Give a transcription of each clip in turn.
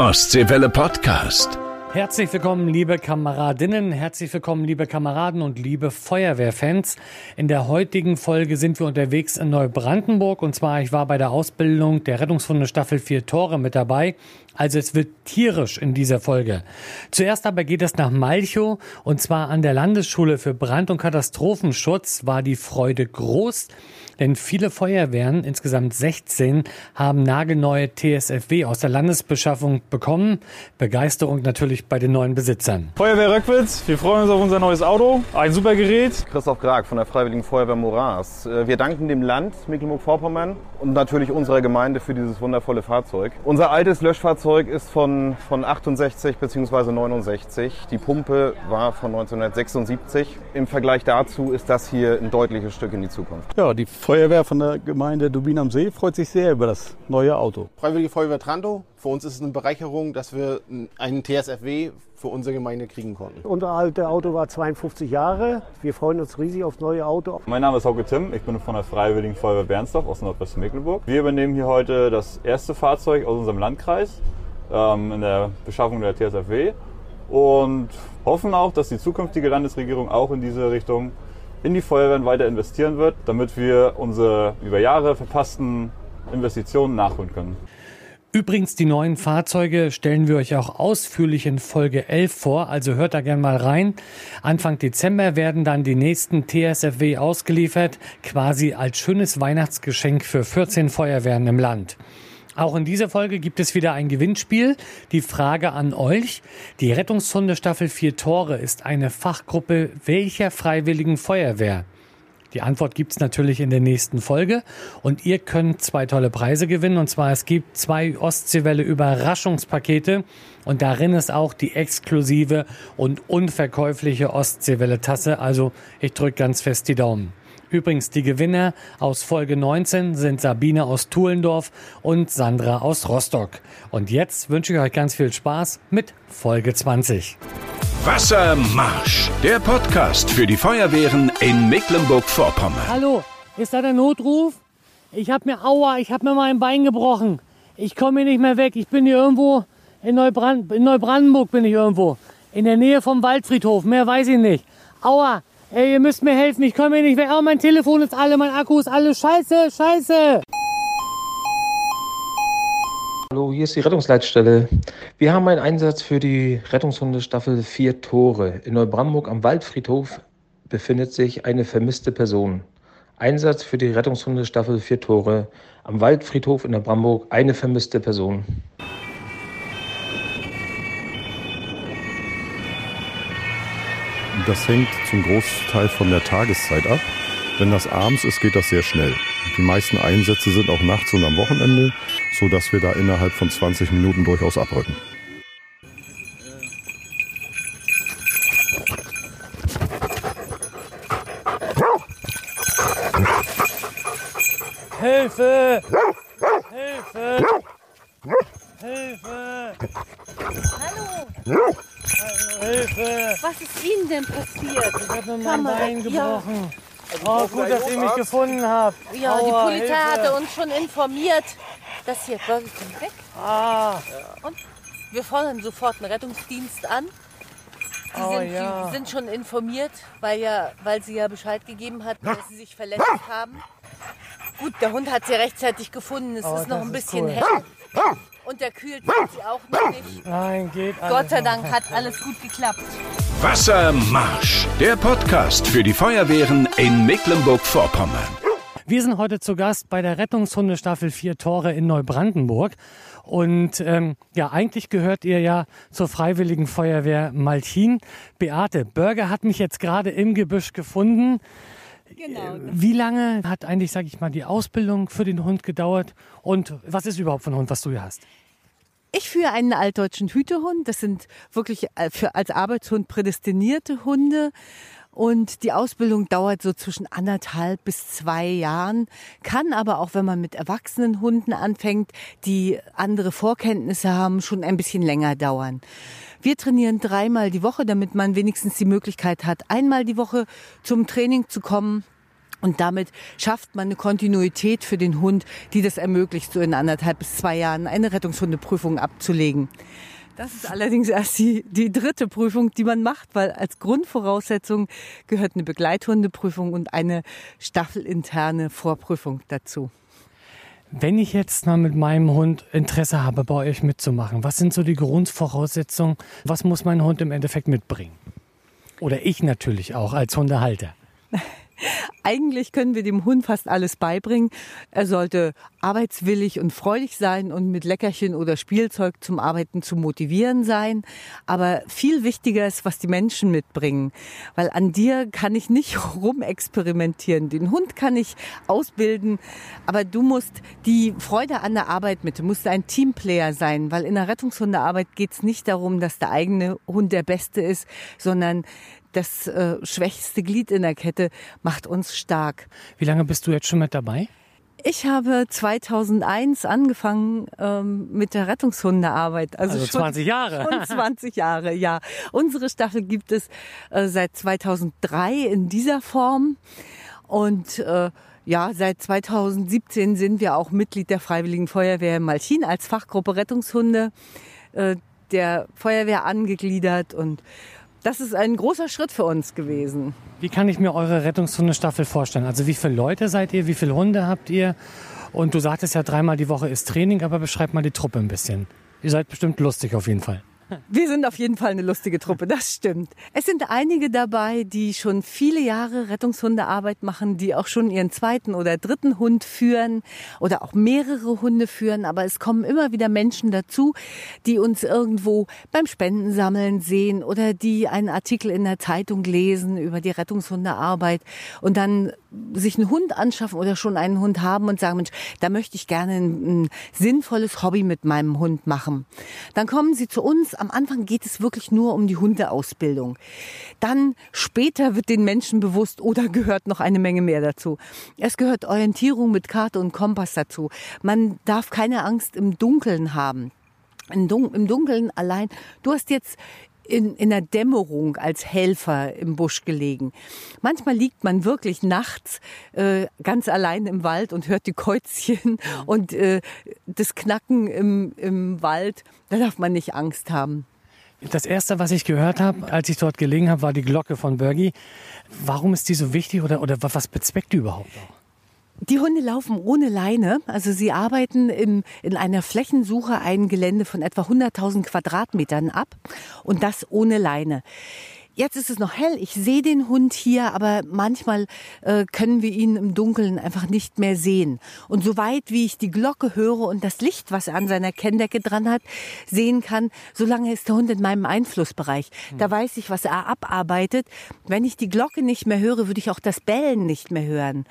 Ostseewelle Podcast. Herzlich willkommen, liebe Kameradinnen, herzlich willkommen, liebe Kameraden und liebe Feuerwehrfans. In der heutigen Folge sind wir unterwegs in Neubrandenburg und zwar, ich war bei der Ausbildung der Rettungshunde Staffel 4 Tore mit dabei. Also es wird tierisch in dieser Folge. Zuerst aber geht es nach Malchow und zwar an der Landesschule für Brand- und Katastrophenschutz war die Freude groß. Denn viele Feuerwehren, insgesamt 16, haben nagelneue TSFW aus der Landesbeschaffung bekommen. Begeisterung natürlich bei den neuen Besitzern. Feuerwehr Röckwitz, wir freuen uns auf unser neues Auto. Ein super Gerät. Christoph Grag von der Freiwilligen Feuerwehr Moraes. Äh, wir danken dem Land Mecklenburg-Vorpommern und natürlich unserer Gemeinde für dieses wundervolle Fahrzeug. Unser altes Löschfahrzeug ist von, von 68 bzw. 69. Die Pumpe war von 1976. Im Vergleich dazu ist das hier ein deutliches Stück in die Zukunft. Ja, die Feuerwehr von der Gemeinde Dubin am See freut sich sehr über das neue Auto. Freiwillige Feuerwehr Tranto. Für uns ist es eine Bereicherung, dass wir einen TSFW für unsere Gemeinde kriegen konnten. Unser alte Auto war 52 Jahre. Wir freuen uns riesig aufs neue Auto. Mein Name ist Hauke Tim, ich bin von der Freiwilligen Feuerwehr Bernsdorf aus Nordwestmecklenburg. Wir übernehmen hier heute das erste Fahrzeug aus unserem Landkreis ähm, in der Beschaffung der TSFW und hoffen auch, dass die zukünftige Landesregierung auch in diese Richtung in die Feuerwehren weiter investieren wird, damit wir unsere über Jahre verpassten Investitionen nachholen können. Übrigens, die neuen Fahrzeuge stellen wir euch auch ausführlich in Folge 11 vor, also hört da gerne mal rein. Anfang Dezember werden dann die nächsten TSFW ausgeliefert, quasi als schönes Weihnachtsgeschenk für 14 Feuerwehren im Land. Auch in dieser Folge gibt es wieder ein Gewinnspiel. Die Frage an euch. Die Rettungshunde Staffel 4 Tore ist eine Fachgruppe welcher freiwilligen Feuerwehr? Die Antwort gibt's natürlich in der nächsten Folge. Und ihr könnt zwei tolle Preise gewinnen. Und zwar es gibt zwei Ostseewelle Überraschungspakete. Und darin ist auch die exklusive und unverkäufliche Ostseewelle Tasse. Also ich drücke ganz fest die Daumen. Übrigens, die Gewinner aus Folge 19 sind Sabine aus Tuhlendorf und Sandra aus Rostock. Und jetzt wünsche ich euch ganz viel Spaß mit Folge 20. Wassermarsch, der Podcast für die Feuerwehren in Mecklenburg-Vorpommern. Hallo, ist da der Notruf? Ich hab mir, aua, ich hab mir mein Bein gebrochen. Ich komme hier nicht mehr weg. Ich bin hier irgendwo in, Neubrand, in Neubrandenburg bin ich irgendwo. In der Nähe vom Waldfriedhof, mehr weiß ich nicht. Aua, ey, ihr müsst mir helfen, ich komme hier nicht weg. Oh, mein Telefon ist alle, mein Akku ist alle. Scheiße, scheiße. Hallo, hier ist die Rettungsleitstelle. Wir haben einen Einsatz für die Rettungshunde Staffel 4 Tore. In Neubrandenburg am Waldfriedhof befindet sich eine vermisste Person. Einsatz für die Rettungshunde Staffel 4 Tore. Am Waldfriedhof in Neubrandenburg eine vermisste Person. Das hängt zum Großteil von der Tageszeit ab. Wenn das abends ist, geht das sehr schnell. Die meisten Einsätze sind auch nachts und am Wochenende, so dass wir da innerhalb von 20 Minuten durchaus abrücken. Hilfe! Hilfe! Hilfe! Hallo, Hallo, Hilfe! was ist Ihnen denn passiert? Ich habe mir mein Bein ja. gebrochen. Oh, gut, dass ihr mich gefunden habt. Ja, die Aua, Polizei Hilfe. hatte uns schon informiert, dass hier Burger King weg. Ah, Und wir fordern sofort einen Rettungsdienst an. Die, Oh, sind, ja. die sind schon informiert, weil, ja, weil sie ja Bescheid gegeben hat, dass sie sich verletzt haben. Gut, der Hund hat sie rechtzeitig gefunden. Es Oh, ist noch ein bisschen cool. hell. Und der kühlt wird sie auch noch nicht. nein, geht alles Gott sei. Dank hat alles gut geklappt. Wassermarsch, der Podcast für die Feuerwehren in Mecklenburg-Vorpommern. Wir sind heute zu Gast bei der Rettungshunde Staffel 4 Tore in Neubrandenburg. Und ähm, ja, eigentlich gehört ihr ja zur Freiwilligen Feuerwehr Malchin. Beate Börger hat mich jetzt gerade im Gebüsch gefunden. Genau. Wie lange hat eigentlich, sage ich mal, die Ausbildung für den Hund gedauert? Und was ist überhaupt für ein Hund, was du hier hast? Ich führe einen altdeutschen Hütehund. Das sind wirklich äh, für, als Arbeitshund prädestinierte Hunde. Und die Ausbildung dauert so zwischen anderthalb bis zwei Jahren, kann aber auch, wenn man mit erwachsenen Hunden anfängt, die andere Vorkenntnisse haben, schon ein bisschen länger dauern. Wir trainieren dreimal die Woche, damit man wenigstens die Möglichkeit hat, einmal die Woche zum Training zu kommen Und damit schafft man eine Kontinuität für den Hund, die das ermöglicht, so in anderthalb bis zwei Jahren eine Rettungshundeprüfung abzulegen. Das ist allerdings erst die, die dritte Prüfung, die man macht, weil als Grundvoraussetzung gehört eine Begleithundeprüfung und eine staffelinterne Vorprüfung dazu. Wenn ich jetzt mal mit meinem Hund Interesse habe, bei euch mitzumachen, was sind so die Grundvoraussetzungen? Was muss mein Hund im Endeffekt mitbringen? Oder ich natürlich auch als Hundehalter. Eigentlich können wir dem Hund fast alles beibringen. Er sollte arbeitswillig und freudig sein und mit Leckerchen oder Spielzeug zum Arbeiten zu motivieren sein. Aber viel wichtiger ist, was die Menschen mitbringen. Weil an dir kann ich nicht rumexperimentieren. Den Hund kann ich ausbilden, aber du musst die Freude an der Arbeit mit, du musst ein Teamplayer sein, weil in der Rettungshundearbeit geht es nicht darum, dass der eigene Hund der Beste ist, sondern das äh, schwächste Glied in der Kette macht uns stark. Wie lange bist du jetzt schon mit dabei? Ich habe 2001 angefangen ähm, mit der Rettungshundearbeit. Also, also 20 Jahre. Schon 20 Jahre, ja. Unsere Staffel gibt es äh, seit 2003 in dieser Form. Und äh, ja, seit 2017 sind wir auch Mitglied der Freiwilligen Feuerwehr Malchin als Fachgruppe Rettungshunde äh, der Feuerwehr angegliedert und das ist ein großer Schritt für uns gewesen. Wie kann ich mir eure Rettungshundestaffel vorstellen? Also wie viele Leute seid ihr? Wie viele Hunde habt ihr? Und du sagtest ja, dreimal die Woche ist Training, aber beschreib mal die Truppe ein bisschen. Ihr seid bestimmt lustig auf jeden Fall. Wir sind auf jeden Fall eine lustige Truppe, das stimmt. Es sind einige dabei, die schon viele Jahre Rettungshundearbeit machen, die auch schon ihren zweiten oder dritten Hund führen oder auch mehrere Hunde führen. Aber es kommen immer wieder Menschen dazu, die uns irgendwo beim Spendensammeln sehen oder die einen Artikel in der Zeitung lesen über die Rettungshundearbeit und dann sich einen Hund anschaffen oder schon einen Hund haben und sagen, Mensch, da möchte ich gerne ein, ein sinnvolles Hobby mit meinem Hund machen. Dann kommen sie zu uns am Anfang geht es wirklich nur um die Hundeausbildung. Dann später wird den Menschen bewusst, oder gehört noch eine Menge mehr dazu. Es gehört Orientierung mit Karte und Kompass dazu. Man darf keine Angst im Dunkeln haben. Im Dunkeln allein. Du hast jetzt in, in der Dämmerung als Helfer im Busch gelegen. Manchmal liegt man wirklich nachts äh, ganz allein im Wald und hört die Käuzchen und äh, das Knacken im, im Wald. Da darf man nicht Angst haben. Das erste, was ich gehört habe, als ich dort gelegen habe, war die Glocke von Bergi. Warum ist die so wichtig oder, oder was bezweckt die überhaupt auch? Die Hunde laufen ohne Leine. Also sie arbeiten im, in einer Flächensuche ein Gelände von etwa 100.000 Quadratmetern ab und das ohne Leine. Jetzt ist es noch hell, ich sehe den Hund hier, aber manchmal äh, können wir ihn im Dunkeln einfach nicht mehr sehen. Und soweit wie ich die Glocke höre und das Licht, was er an seiner Kenndecke dran hat, sehen kann, solange ist der Hund in meinem Einflussbereich. Da hm. weiß ich, was er abarbeitet. Wenn ich die Glocke nicht mehr höre, würde ich auch das Bellen nicht mehr hören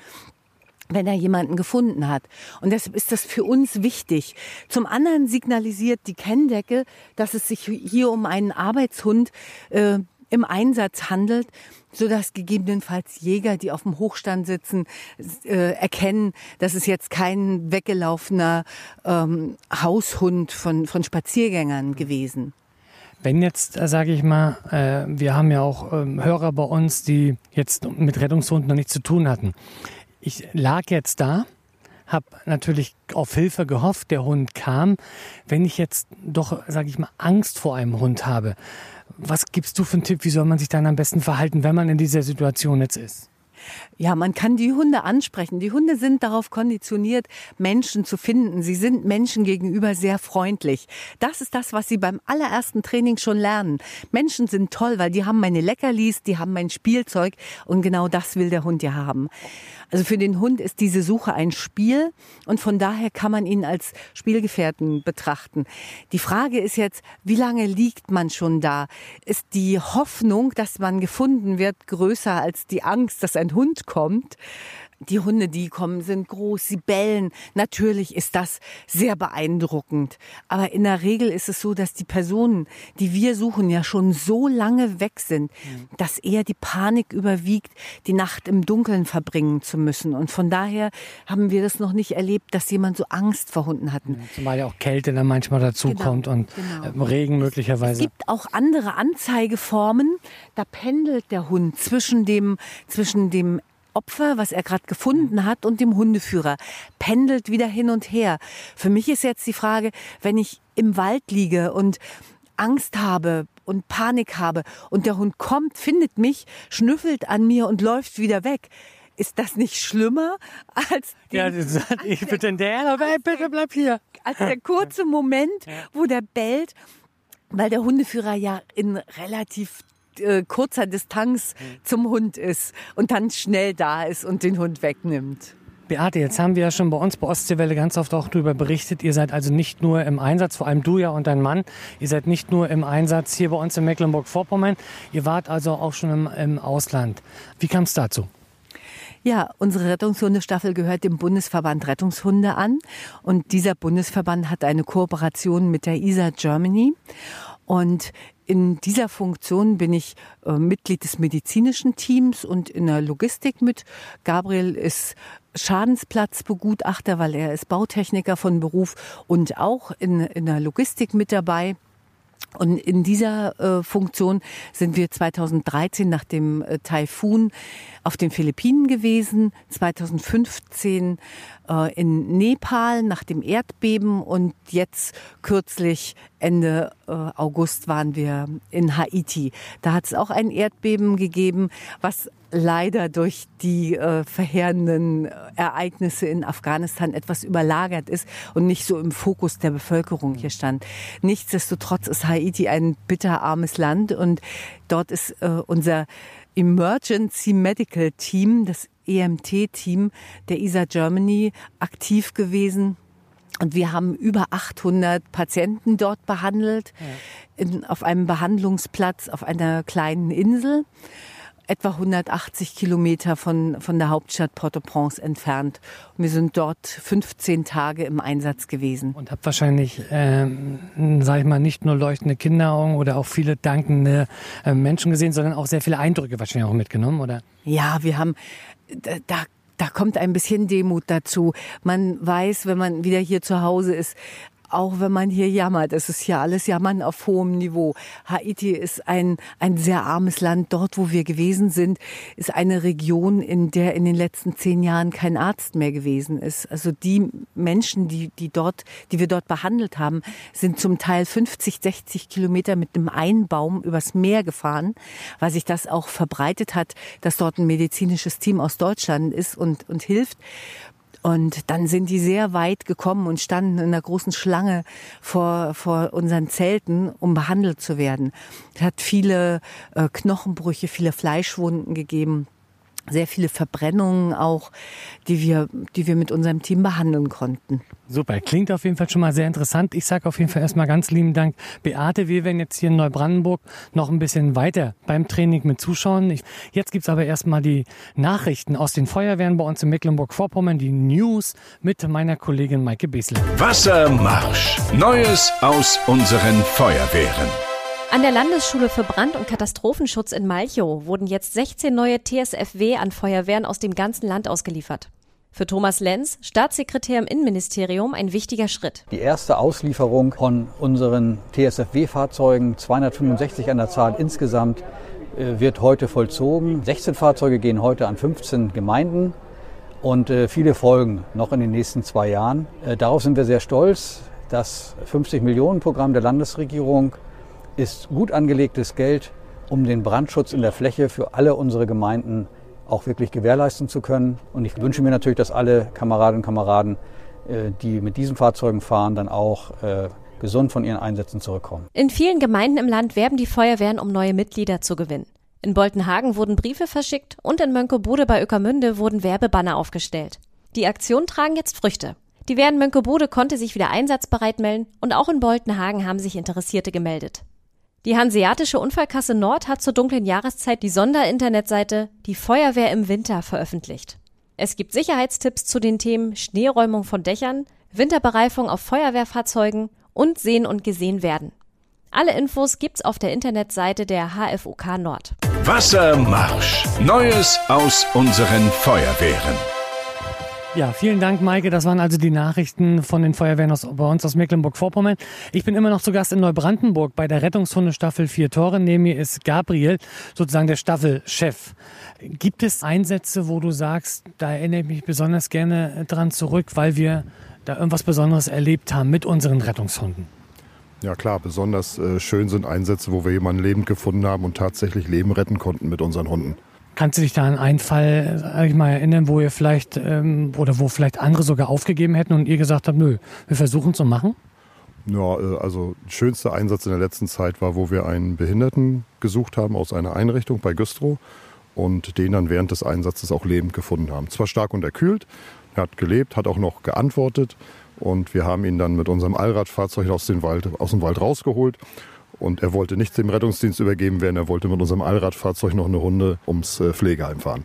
wenn er jemanden gefunden hat. Und deshalb ist das für uns wichtig. Zum anderen signalisiert die Kenndecke, dass es sich hier um einen Arbeitshund äh, im Einsatz handelt, so dass gegebenenfalls Jäger, die auf dem Hochstand sitzen, äh, erkennen, dass es jetzt kein weggelaufener ähm, Haushund von, von Spaziergängern gewesen. Wenn jetzt, äh, sage ich mal, äh, wir haben ja auch ähm, Hörer bei uns, die jetzt mit Rettungshunden noch nichts zu tun hatten ich lag jetzt da, habe natürlich auf Hilfe gehofft, der Hund kam. Wenn ich jetzt doch, sage ich mal, Angst vor einem Hund habe, was gibst du für einen Tipp, wie soll man sich dann am besten verhalten, wenn man in dieser Situation jetzt ist? Ja, man kann die Hunde ansprechen. Die Hunde sind darauf konditioniert, Menschen zu finden. Sie sind Menschen gegenüber sehr freundlich. Das ist das, was sie beim allerersten Training schon lernen. Menschen sind toll, weil die haben meine Leckerlis, die haben mein Spielzeug und genau das will der Hund ja haben. Also für den Hund ist diese Suche ein Spiel und von daher kann man ihn als Spielgefährten betrachten. Die Frage ist jetzt, wie lange liegt man schon da? Ist die Hoffnung, dass man gefunden wird, größer als die Angst, dass ein Hund kommt? Die Hunde, die kommen, sind groß, sie bellen. Natürlich ist das sehr beeindruckend. Aber in der Regel ist es so, dass die Personen, die wir suchen, ja schon so lange weg sind, mhm. dass eher die Panik überwiegt, die Nacht im Dunkeln verbringen zu müssen. Und von daher haben wir das noch nicht erlebt, dass jemand so Angst vor Hunden hat. Zumal ja auch Kälte dann manchmal dazukommt genau, und genau. Regen möglicherweise. Es gibt auch andere Anzeigeformen. Da pendelt der Hund zwischen dem, zwischen dem Opfer, was er gerade gefunden hat, und dem Hundeführer. Pendelt wieder hin und her. Für mich ist jetzt die Frage, wenn ich im Wald liege und Angst habe und Panik habe und der Hund kommt, findet mich, schnüffelt an mir und läuft wieder weg. Ist das nicht schlimmer als Ja, das, ich bitte der, aber bitte bleib hier. als der kurze Moment, wo der bellt, weil der Hundeführer ja in relativ äh, kurzer Distanz zum Hund ist und dann schnell da ist und den Hund wegnimmt. Beate, jetzt haben wir ja schon bei uns bei Ostseewelle ganz oft auch darüber berichtet. Ihr seid also nicht nur im Einsatz, vor allem du ja und dein Mann. Ihr seid nicht nur im Einsatz hier bei uns in Mecklenburg-Vorpommern. Ihr wart also auch schon im, im Ausland. Wie kam es dazu? Ja, unsere Rettungshundestaffel gehört dem Bundesverband Rettungshunde an. Und dieser Bundesverband hat eine Kooperation mit der ISA Germany. Und in dieser Funktion bin ich äh, Mitglied des medizinischen Teams und in der Logistik mit. Gabriel ist Schadensplatzbegutachter, weil er ist Bautechniker von Beruf und auch in, in der Logistik mit dabei. Und in dieser äh, Funktion sind wir 2013 nach dem äh, Taifun auf den Philippinen gewesen, 2015 äh, in Nepal nach dem Erdbeben und jetzt kürzlich Ende äh, August waren wir in Haiti. Da hat es auch ein Erdbeben gegeben, was leider durch die äh, verheerenden Ereignisse in Afghanistan etwas überlagert ist und nicht so im Fokus der Bevölkerung hier stand. Nichtsdestotrotz ist Haiti ein bitterarmes Land und dort ist äh, unser Emergency Medical Team, das EMT-Team der ISA Germany aktiv gewesen. Und wir haben über 800 Patienten dort behandelt, in, auf einem Behandlungsplatz auf einer kleinen Insel, etwa 180 Kilometer von, von der Hauptstadt Port-au-Prince entfernt. Und wir sind dort 15 Tage im Einsatz gewesen. Und habt wahrscheinlich, ähm, sag ich mal, nicht nur leuchtende Kinderaugen oder auch viele dankende äh, Menschen gesehen, sondern auch sehr viele Eindrücke wahrscheinlich auch mitgenommen, oder? Ja, wir haben da, da da kommt ein bisschen Demut dazu. Man weiß, wenn man wieder hier zu Hause ist, auch wenn man hier jammert, es ist hier alles Jammern auf hohem Niveau. Haiti ist ein, ein sehr armes Land. Dort, wo wir gewesen sind, ist eine Region, in der in den letzten zehn Jahren kein Arzt mehr gewesen ist. Also die Menschen, die, die dort, die wir dort behandelt haben, sind zum Teil 50, 60 Kilometer mit einem Einbaum übers Meer gefahren, weil sich das auch verbreitet hat, dass dort ein medizinisches Team aus Deutschland ist und, und hilft. Und dann sind die sehr weit gekommen und standen in einer großen Schlange vor, vor unseren Zelten, um behandelt zu werden. Es hat viele äh, Knochenbrüche, viele Fleischwunden gegeben sehr viele Verbrennungen auch, die wir, die wir mit unserem Team behandeln konnten. Super, klingt auf jeden Fall schon mal sehr interessant. Ich sage auf jeden Fall erstmal ganz lieben Dank. Beate, wir werden jetzt hier in Neubrandenburg noch ein bisschen weiter beim Training mit zuschauen. Ich, jetzt gibt's aber erstmal die Nachrichten aus den Feuerwehren bei uns in Mecklenburg-Vorpommern, die News mit meiner Kollegin Maike Besler. Wassermarsch. Neues aus unseren Feuerwehren. An der Landesschule für Brand- und Katastrophenschutz in Malchow wurden jetzt 16 neue TSFW an Feuerwehren aus dem ganzen Land ausgeliefert. Für Thomas Lenz, Staatssekretär im Innenministerium, ein wichtiger Schritt. Die erste Auslieferung von unseren TSFW-Fahrzeugen, 265 an der Zahl insgesamt, äh, wird heute vollzogen. 16 Fahrzeuge gehen heute an 15 Gemeinden und äh, viele folgen noch in den nächsten zwei Jahren. Äh, darauf sind wir sehr stolz. Das 50-Millionen-Programm der Landesregierung ist gut angelegtes Geld, um den Brandschutz in der Fläche für alle unsere Gemeinden auch wirklich gewährleisten zu können. Und ich wünsche mir natürlich, dass alle Kameradinnen und Kameraden, äh, die mit diesen Fahrzeugen fahren, dann auch äh, gesund von ihren Einsätzen zurückkommen. In vielen Gemeinden im Land werben die Feuerwehren, um neue Mitglieder zu gewinnen. In Boltenhagen wurden Briefe verschickt und in Mönckebude bei Öckermünde wurden Werbebanner aufgestellt. Die Aktionen tragen jetzt Früchte. Die Wehren Mönckebude konnte sich wieder einsatzbereit melden und auch in Boltenhagen haben sich Interessierte gemeldet. Die Hanseatische Unfallkasse Nord hat zur dunklen Jahreszeit die Sonderinternetseite Die Feuerwehr im Winter veröffentlicht. Es gibt Sicherheitstipps zu den Themen Schneeräumung von Dächern, Winterbereifung auf Feuerwehrfahrzeugen und Sehen und Gesehen werden. Alle Infos gibt's auf der Internetseite der HFUK Nord. Wassermarsch. Neues aus unseren Feuerwehren. Ja, vielen Dank, Maike. Das waren also die Nachrichten von den Feuerwehren aus, bei uns aus Mecklenburg-Vorpommern. Ich bin immer noch zu Gast in Neubrandenburg bei der Rettungshundestaffel Vier Tore. Neben mir ist Gabriel, sozusagen der Staffelchef. Gibt es Einsätze, wo du sagst, da erinnere ich mich besonders gerne dran zurück, weil wir da irgendwas Besonderes erlebt haben mit unseren Rettungshunden? Ja klar, besonders äh, schön sind Einsätze, wo wir jemanden lebend gefunden haben und tatsächlich Leben retten konnten mit unseren Hunden. Kannst du dich da an einen Fall, sag mal, erinnern, wo ihr vielleicht ähm, oder wo vielleicht andere sogar aufgegeben hätten und ihr gesagt habt, nö, wir versuchen zu machen? Ja, äh, also schönster Einsatz in der letzten Zeit war, wo wir einen Behinderten gesucht haben aus einer Einrichtung bei Güstrow und den dann während des Einsatzes auch lebend gefunden haben. Zwar stark unterkühlt, er hat gelebt, hat auch noch geantwortet und wir haben ihn dann mit unserem Allradfahrzeug aus dem Wald, aus dem Wald rausgeholt und er wollte nicht dem Rettungsdienst übergeben werden, er wollte mit unserem Allradfahrzeug noch eine Runde ums äh, Pflegeheim fahren.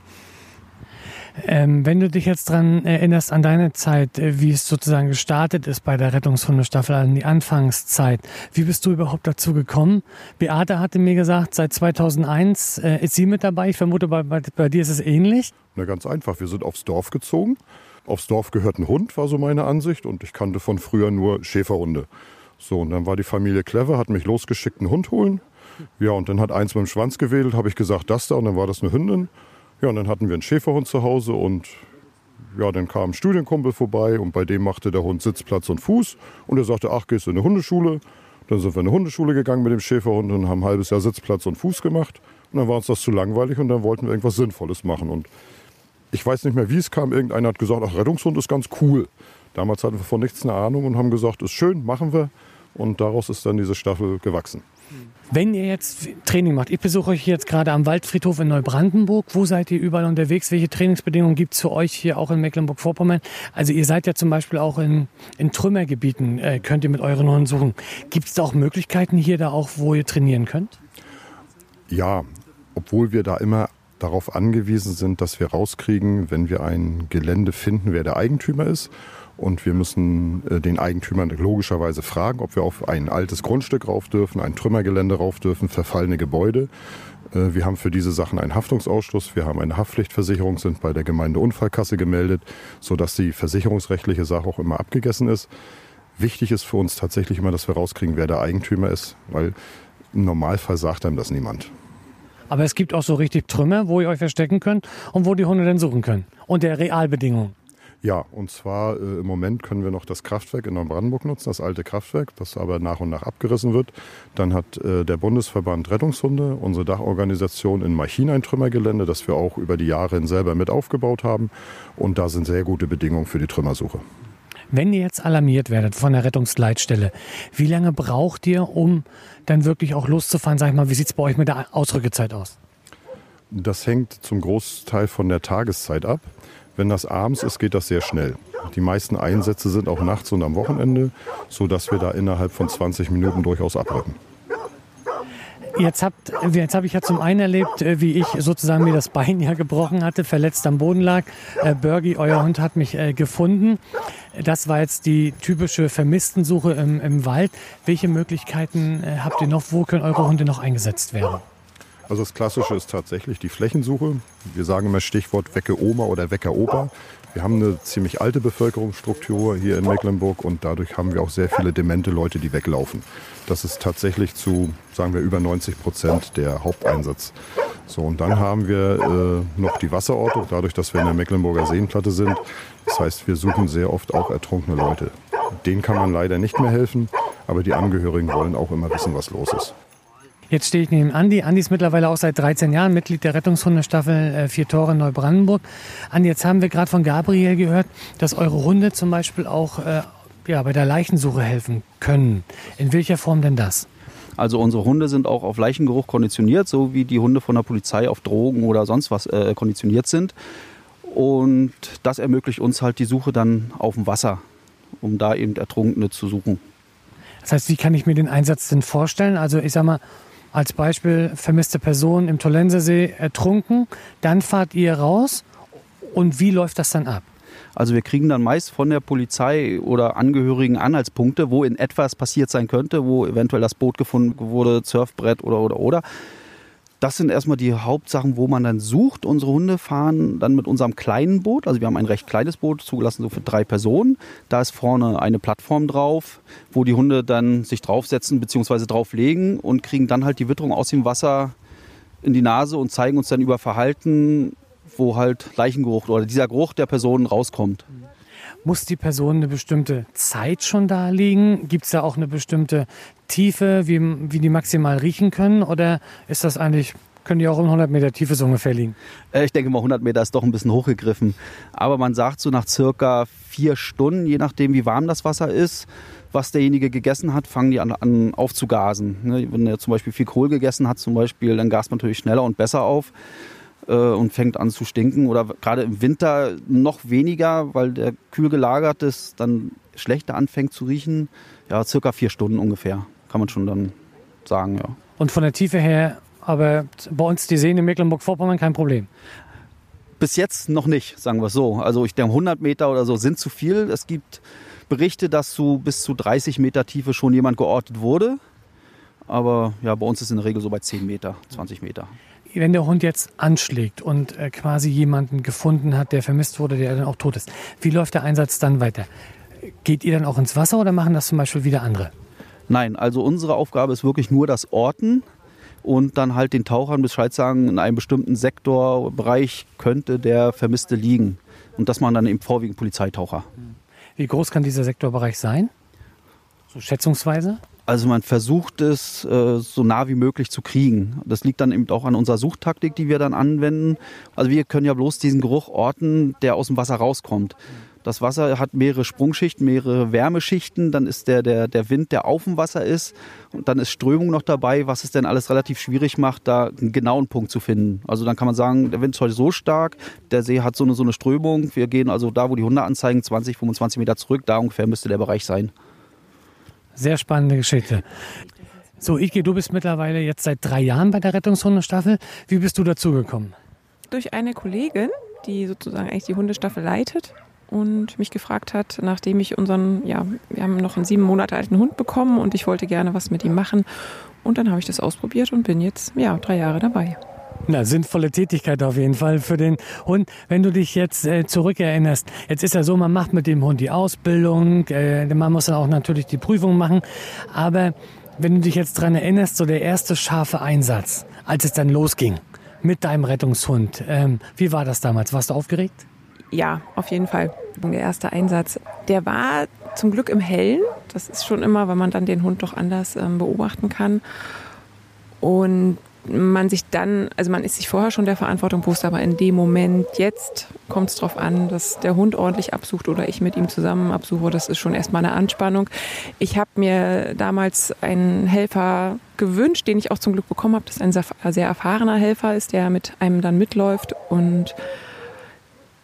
Ähm, wenn du dich jetzt daran erinnerst, an deine Zeit, äh, wie es sozusagen gestartet ist bei der Rettungshundestaffel, an die Anfangszeit, wie bist du überhaupt dazu gekommen? Beate hatte mir gesagt, seit 2001 äh, ist sie mit dabei. Ich vermute, bei, bei, bei dir ist es ähnlich. Na, ganz einfach. Wir sind aufs Dorf gezogen. Aufs Dorf gehört ein Hund, war so meine Ansicht. Und ich kannte von früher nur Schäferhunde. So, und dann war die Familie clever, hat mich losgeschickt, einen Hund holen. Ja, und dann hat eins mit dem Schwanz gewedelt, habe ich gesagt, das da, und dann war das eine Hündin. Ja, und dann hatten wir einen Schäferhund zu Hause und ja, dann kam ein Studienkumpel vorbei und bei dem machte der Hund Sitzplatz und Fuß. Und er sagte, ach, gehst du in eine Hundeschule? Dann sind wir in eine Hundeschule gegangen mit dem Schäferhund und haben ein halbes Jahr Sitzplatz und Fuß gemacht. Und dann war uns das zu langweilig und dann wollten wir irgendwas Sinnvolles machen. Und ich weiß nicht mehr, wie es kam. Irgendeiner hat gesagt, ach, Rettungshund ist ganz cool. Damals hatten wir von nichts eine Ahnung und haben gesagt, ist schön, machen wir. Und daraus ist dann diese Staffel gewachsen. Wenn ihr jetzt Training macht, ich besuche euch jetzt gerade am Waldfriedhof in Neubrandenburg. Wo seid ihr überall unterwegs? Welche Trainingsbedingungen gibt es für euch hier auch in Mecklenburg-Vorpommern? Also ihr seid ja zum Beispiel auch in, in Trümmergebieten, äh, könnt ihr mit euren Hunden suchen. Gibt es da auch Möglichkeiten hier da auch, wo ihr trainieren könnt? Ja, obwohl wir da immer darauf angewiesen sind, dass wir rauskriegen, wenn wir ein Gelände finden, wer der Eigentümer ist. Und wir müssen äh, den Eigentümer logischerweise fragen, ob wir auf ein altes Grundstück rauf dürfen, ein Trümmergelände rauf dürfen, verfallene Gebäude. Äh, wir haben für diese Sachen einen Haftungsausschluss, wir haben eine Haftpflichtversicherung, sind bei der Gemeinde Unfallkasse gemeldet, sodass die versicherungsrechtliche Sache auch immer abgegessen ist. Wichtig ist für uns tatsächlich immer, dass wir rauskriegen, wer der Eigentümer ist, weil im Normalfall sagt einem das niemand. Aber es gibt auch so richtig Trümmer, wo ihr euch verstecken könnt und wo die Hunde dann suchen können. Unter Realbedingungen. Ja, und zwar äh, im Moment können wir noch das Kraftwerk in Neubrandenburg nutzen, das alte Kraftwerk, das aber nach und nach abgerissen wird. Dann hat äh, der Bundesverband Rettungshunde, unsere Dachorganisation in Machin ein Trümmergelände, das wir auch über die Jahre hin selber mit aufgebaut haben. Und da sind sehr gute Bedingungen für die Trümmersuche. Wenn ihr jetzt alarmiert werdet von der Rettungsleitstelle, wie lange braucht ihr, um dann wirklich auch loszufahren? Sag ich mal, wie sieht es bei euch mit der Ausrückezeit aus? Das hängt zum Großteil von der Tageszeit ab. Wenn das abends ist, geht das sehr schnell. Die meisten Einsätze sind auch nachts und am Wochenende, sodass wir da innerhalb von 20 Minuten durchaus abrücken. Jetzt, habt, jetzt habe ich ja zum einen erlebt, äh, wie ich sozusagen mir das Bein ja gebrochen hatte, verletzt am Boden lag. Äh, Bergie, euer Hund, hat mich äh, gefunden. Das war jetzt die typische Vermisstensuche im, im Wald. Welche Möglichkeiten äh, habt ihr noch? Wo können eure Hunde noch eingesetzt werden? Also das Klassische ist tatsächlich die Flächensuche. Wir sagen immer Stichwort Wecke Oma oder Wecker Opa. Wir haben eine ziemlich alte Bevölkerungsstruktur hier in Mecklenburg und dadurch haben wir auch sehr viele demente Leute, die weglaufen. Das ist tatsächlich zu, sagen wir, über 90 Prozent der Haupteinsatz. So, und dann haben wir äh, noch die Wasserortung, dadurch, dass wir in der Mecklenburger Seenplatte sind. Das heißt, wir suchen sehr oft auch ertrunkene Leute. Denen kann man leider nicht mehr helfen, aber die Angehörigen wollen auch immer wissen, was los ist. Jetzt stehe ich neben Andi. Andi ist mittlerweile auch seit 13 Jahren Mitglied der Rettungshundestaffel äh, Vier Tore Neubrandenburg. Andi, jetzt haben wir gerade von Gabriel gehört, dass eure Hunde zum Beispiel auch äh, ja, bei der Leichensuche helfen können. In welcher Form denn das? Also unsere Hunde sind auch auf Leichengeruch konditioniert, so wie die Hunde von der Polizei auf Drogen oder sonst was äh, konditioniert sind. Und das ermöglicht uns halt die Suche dann auf dem Wasser, um da eben Ertrunkene zu suchen. Das heißt, wie kann ich mir den Einsatz denn vorstellen? Also ich sag mal, als Beispiel vermisste Person im Tollensesee ertrunken. Dann fahrt ihr raus und wie läuft das dann ab? Also wir kriegen dann meist von der Polizei oder Angehörigen Anhaltspunkte, wo in etwas passiert sein könnte, wo eventuell das Boot gefunden wurde, Surfbrett oder oder oder. Das sind erstmal die Hauptsachen, wo man dann sucht. Unsere Hunde fahren dann mit unserem kleinen Boot. Also wir haben ein recht kleines Boot, zugelassen so für drei Personen. Da ist vorne eine Plattform drauf, wo die Hunde dann sich draufsetzen bzw. drauflegen und kriegen dann halt die Witterung aus dem Wasser in die Nase und zeigen uns dann über Verhalten, wo halt Leichengeruch oder dieser Geruch der Person rauskommt. Muss die Person eine bestimmte Zeit schon da liegen? Gibt es da auch eine bestimmte Tiefe, wie, wie die maximal riechen können? Oder ist das eigentlich, können die auch in 100 Meter Tiefe so ungefähr liegen? Äh, ich denke mal, 100 Meter ist doch ein bisschen hochgegriffen. Aber man sagt so nach circa vier Stunden, je nachdem wie warm das Wasser ist, was derjenige gegessen hat, fangen die an, an aufzugasen. Ne, wenn er zum Beispiel viel Kohl gegessen hat, zum Beispiel, dann gast man natürlich schneller und besser auf äh, und fängt an zu stinken. Oder gerade im Winter noch weniger, weil der kühl gelagert ist, dann schlechter anfängt zu riechen. Ja, circa vier Stunden ungefähr, kann man schon dann sagen, ja. Und von der Tiefe her, aber bei uns die Seen in Mecklenburg-Vorpommern kein Problem. Bis jetzt noch nicht, sagen wir es so. Also ich denke, 100 Meter oder so sind zu viel. Es gibt Berichte, dass zu bis zu 30 Meter Tiefe schon jemand geortet wurde. Aber ja, bei uns ist es in der Regel so bei 10 Meter, 20 Meter. Wenn der Hund jetzt anschlägt und äh, quasi jemanden gefunden hat, der vermisst wurde, der dann auch tot ist, wie läuft der Einsatz dann weiter? Geht ihr dann auch ins Wasser oder machen das zum Beispiel wieder andere? Nein, also unsere Aufgabe ist wirklich nur das Orten und dann halt den Tauchern Bescheid sagen, in einem bestimmten Sektorbereich könnte der Vermisste liegen. Und das machen dann eben vorwiegend Polizeitaucher. Wie groß kann dieser Sektorbereich sein? So schätzungsweise? Also man versucht es äh, so nah wie möglich zu kriegen. Das liegt dann eben auch an unserer Suchtaktik, die wir dann anwenden. Also wir können ja bloß diesen Geruch orten, der aus dem Wasser rauskommt. Das Wasser hat mehrere Sprungschichten, mehrere Wärmeschichten. Dann ist der, der, der Wind, der auf dem Wasser ist. Und dann ist Strömung noch dabei, was es denn alles relativ schwierig macht, da einen genauen Punkt zu finden. Also dann kann man sagen, der Wind ist heute so stark, der See hat so eine, so eine Strömung. Wir gehen also da, wo die Hunde anzeigen, 20, 25 Meter zurück. Da ungefähr müsste der Bereich sein. Sehr spannende Geschichte. So, Ike, du bist mittlerweile jetzt seit drei Jahren bei der Rettungshundestaffel. Wie bist du dazugekommen? Durch eine Kollegin, die sozusagen eigentlich die Hundestaffel leitet und mich gefragt hat, nachdem ich unseren, ja, wir haben noch einen sieben Monate alten Hund bekommen und ich wollte gerne was mit ihm machen. Und dann habe ich das ausprobiert und bin jetzt, ja, drei Jahre dabei. Na, sinnvolle Tätigkeit auf jeden Fall für den Hund. Wenn du dich jetzt äh, zurückerinnerst, jetzt ist ja so, man macht mit dem Hund die Ausbildung, äh, man muss dann auch natürlich die Prüfung machen, aber wenn du dich jetzt dran erinnerst, so der erste scharfe Einsatz, als es dann losging mit deinem Rettungshund, ähm, wie war das damals? Warst du aufgeregt? Ja, auf jeden Fall. Der erste Einsatz, der war zum Glück im Hellen. Das ist schon immer, weil man dann den Hund doch anders ähm, beobachten kann. Und man sich dann, also man ist sich vorher schon der Verantwortung bewusst, aber in dem Moment jetzt kommt es darauf an, dass der Hund ordentlich absucht oder ich mit ihm zusammen absuche. Das ist schon erstmal eine Anspannung. Ich habe mir damals einen Helfer gewünscht, den ich auch zum Glück bekommen habe, das ein sehr erfahrener Helfer ist, der mit einem dann mitläuft und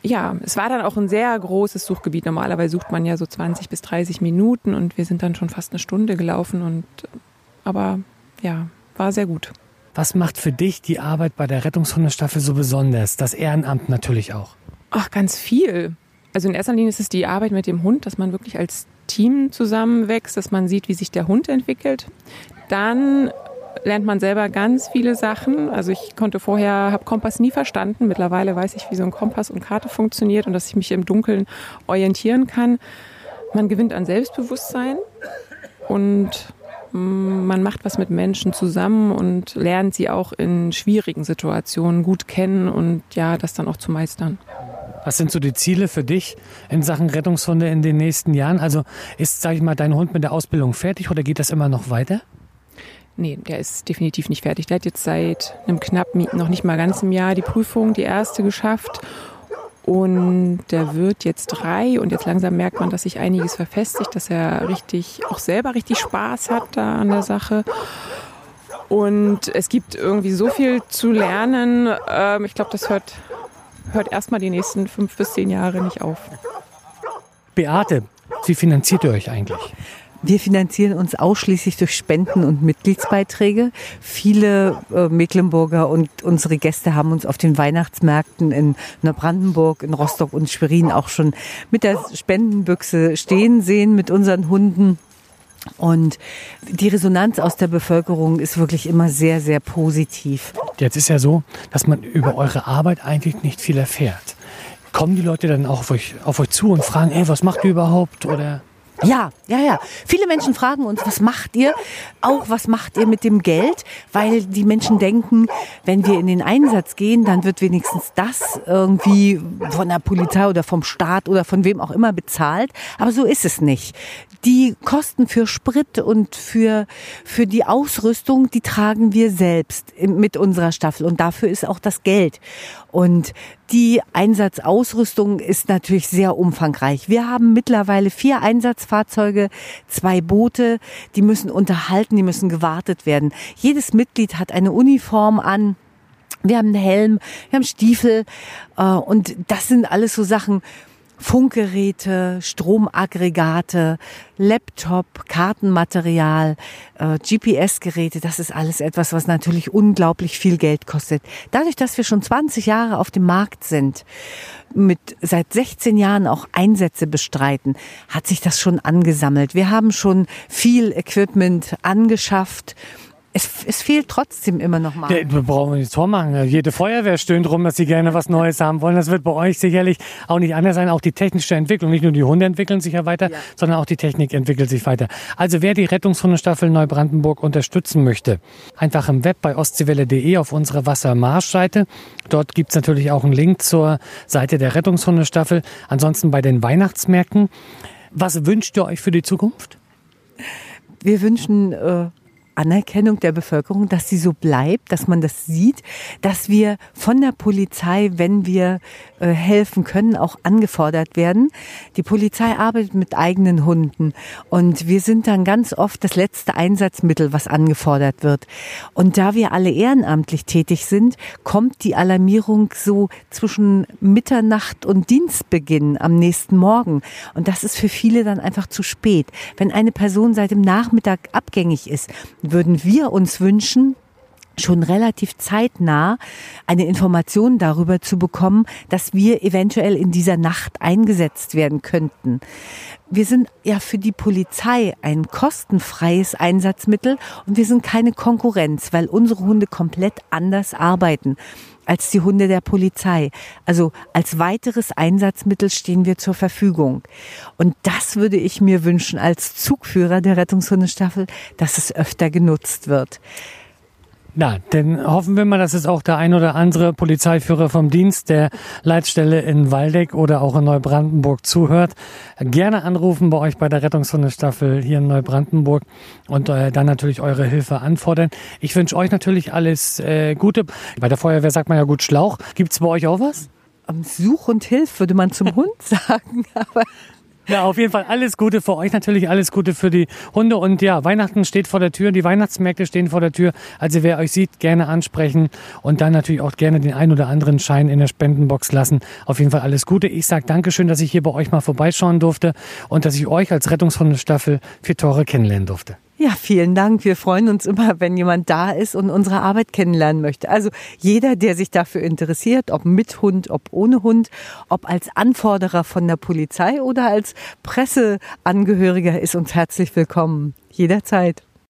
ja, es war dann auch ein sehr großes Suchgebiet. Normalerweise sucht man ja so 20 bis 30 Minuten und wir sind dann schon fast eine Stunde gelaufen und aber ja, war sehr gut. Was macht für dich die Arbeit bei der Rettungshundestaffel so besonders? Das Ehrenamt natürlich auch. Ach, ganz viel. Also in erster Linie ist es die Arbeit mit dem Hund, dass man wirklich als Team zusammenwächst, dass man sieht, wie sich der Hund entwickelt. Dann lernt man selber ganz viele Sachen. Also ich konnte vorher, habe Kompass nie verstanden. Mittlerweile weiß ich, wie so ein Kompass und Karte funktioniert und dass ich mich im Dunkeln orientieren kann. Man gewinnt an Selbstbewusstsein und man macht was mit Menschen zusammen und lernt sie auch in schwierigen Situationen gut kennen und ja, das dann auch zu meistern. Was sind so die Ziele für dich in Sachen Rettungshunde in den nächsten Jahren? Also ist, sage ich mal, dein Hund mit der Ausbildung fertig oder geht das immer noch weiter? Nee, der ist definitiv nicht fertig. Der hat jetzt seit einem knappen, noch nicht mal ganzem Jahr die Prüfung, die erste geschafft. Und der wird jetzt drei und jetzt langsam merkt man, dass sich einiges verfestigt, dass er richtig, auch selber richtig Spaß hat da an der Sache. Und es gibt irgendwie so viel zu lernen. Ähm, ich glaube, das hört, hört erstmal die nächsten fünf bis zehn Jahre nicht auf. Beate, wie finanziert ihr euch eigentlich? Wir finanzieren uns ausschließlich durch Spenden und Mitgliedsbeiträge. Viele äh, Mecklenburger und unsere Gäste haben uns auf den Weihnachtsmärkten in Neubrandenburg, in Rostock und Schwerin auch schon mit der Spendenbüchse stehen sehen mit unseren Hunden. Und die Resonanz aus der Bevölkerung ist wirklich immer sehr, sehr positiv. Jetzt ist ja so, dass man über eure Arbeit eigentlich nicht viel erfährt. Kommen die Leute dann auch auf euch, auf euch zu und fragen, ey, was macht ihr überhaupt? Oder ja, ja, ja. Viele Menschen fragen uns, was macht ihr? Auch was macht ihr mit dem Geld? Weil die Menschen denken, wenn wir in den Einsatz gehen, dann wird wenigstens das irgendwie von der Polizei oder vom Staat oder von wem auch immer bezahlt. Aber so ist es nicht. Die Kosten für Sprit und für, für die Ausrüstung, die tragen wir selbst mit unserer Staffel. Und dafür ist auch das Geld. Und die Einsatzausrüstung ist natürlich sehr umfangreich. Wir haben mittlerweile vier Einsatzfahrzeuge, zwei Boote, die müssen unterhalten, die müssen gewartet werden. Jedes Mitglied hat eine Uniform an. Wir haben einen Helm, wir haben Stiefel äh, und das sind alles so Sachen, Funkgeräte, Stromaggregate, Laptop, Kartenmaterial, äh, GPS-Geräte, das ist alles etwas, was natürlich unglaublich viel Geld kostet. Dadurch, dass wir schon 20 Jahre auf dem Markt sind, mit seit 16 Jahren auch Einsätze bestreiten, hat sich das schon angesammelt. Wir haben schon viel Equipment angeschafft es, es fehlt trotzdem immer noch mal. Ja, wir brauchen nichts vormachen. Jede Feuerwehr stöhnt rum, dass sie gerne was Neues haben wollen. Das wird bei euch sicherlich auch nicht anders sein. Auch die technische Entwicklung, nicht nur die Hunde entwickeln sich ja weiter, ja. sondern auch die Technik entwickelt sich weiter. Also wer die Rettungshundestaffel Neubrandenburg unterstützen möchte, einfach im Web bei ostseewelle.de auf unsere Wassermarsch-Seite. Dort gibt's natürlich auch einen Link zur Seite der Rettungshundestaffel. Ansonsten bei den Weihnachtsmärkten. Was wünscht ihr euch für die Zukunft? Wir wünschen äh Anerkennung der Bevölkerung, dass sie so bleibt, dass man das sieht, dass wir von der Polizei, wenn wir äh, helfen können, auch angefordert werden. Die Polizei arbeitet mit eigenen Hunden und wir sind dann ganz oft das letzte Einsatzmittel, was angefordert wird. Und da wir alle ehrenamtlich tätig sind, kommt die Alarmierung so zwischen Mitternacht und Dienstbeginn am nächsten Morgen. Und das ist für viele dann einfach zu spät. Wenn eine Person seit dem Nachmittag abgängig ist, würden wir uns wünschen, schon relativ zeitnah eine Information darüber zu bekommen, dass wir eventuell in dieser Nacht eingesetzt werden könnten. Wir sind ja für die Polizei ein kostenfreies Einsatzmittel und wir sind keine Konkurrenz, weil unsere Hunde komplett anders arbeiten als die Hunde der Polizei. Also als weiteres Einsatzmittel stehen wir zur Verfügung. Und das würde ich mir wünschen als Zugführer der Rettungshundestaffel, dass es öfter genutzt wird. Na, dann hoffen wir mal, dass es auch der ein oder andere Polizeiführer vom Dienst der Leitstelle in Waldeck oder auch in Neubrandenburg zuhört. Gerne anrufen bei euch bei der Rettungshundestaffel hier in Neubrandenburg und äh, dann natürlich eure Hilfe anfordern. Ich wünsche euch natürlich alles äh, Gute. Bei der Feuerwehr sagt man ja gut Schlauch. Gibt's bei euch auch was? Such und Hilf würde man zum Hund sagen, aber ja, auf jeden Fall alles Gute für euch, natürlich alles Gute für die Hunde. Und ja, Weihnachten steht vor der Tür, die Weihnachtsmärkte stehen vor der Tür. Also wer euch sieht, gerne ansprechen und dann natürlich auch gerne den ein oder anderen Schein in der Spendenbox lassen. Auf jeden Fall alles Gute. Ich sage Dankeschön, dass ich hier bei euch mal vorbeischauen durfte und dass ich euch als Rettungshundestaffel vier Tore kennenlernen durfte. Ja, vielen Dank. Wir freuen uns immer, wenn jemand da ist und unsere Arbeit kennenlernen möchte. Also jeder, der sich dafür interessiert, ob mit Hund, ob ohne Hund, ob als Anforderer von der Polizei oder als Presseangehöriger, ist uns herzlich willkommen. Jederzeit.